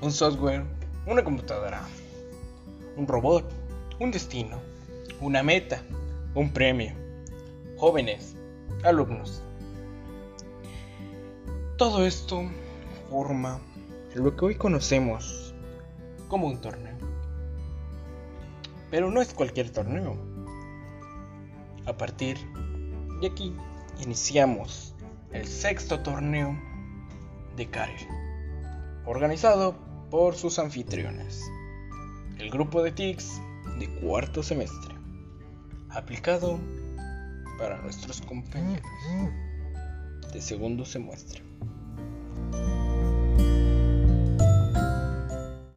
un software, una computadora, un robot, un destino, una meta, un premio, jóvenes, alumnos. Todo esto forma lo que hoy conocemos como un torneo. Pero no es cualquier torneo. A partir de aquí iniciamos el sexto torneo de Karel, organizado por sus anfitriones, el grupo de TICS de cuarto semestre, aplicado para nuestros compañeros de segundo semestre.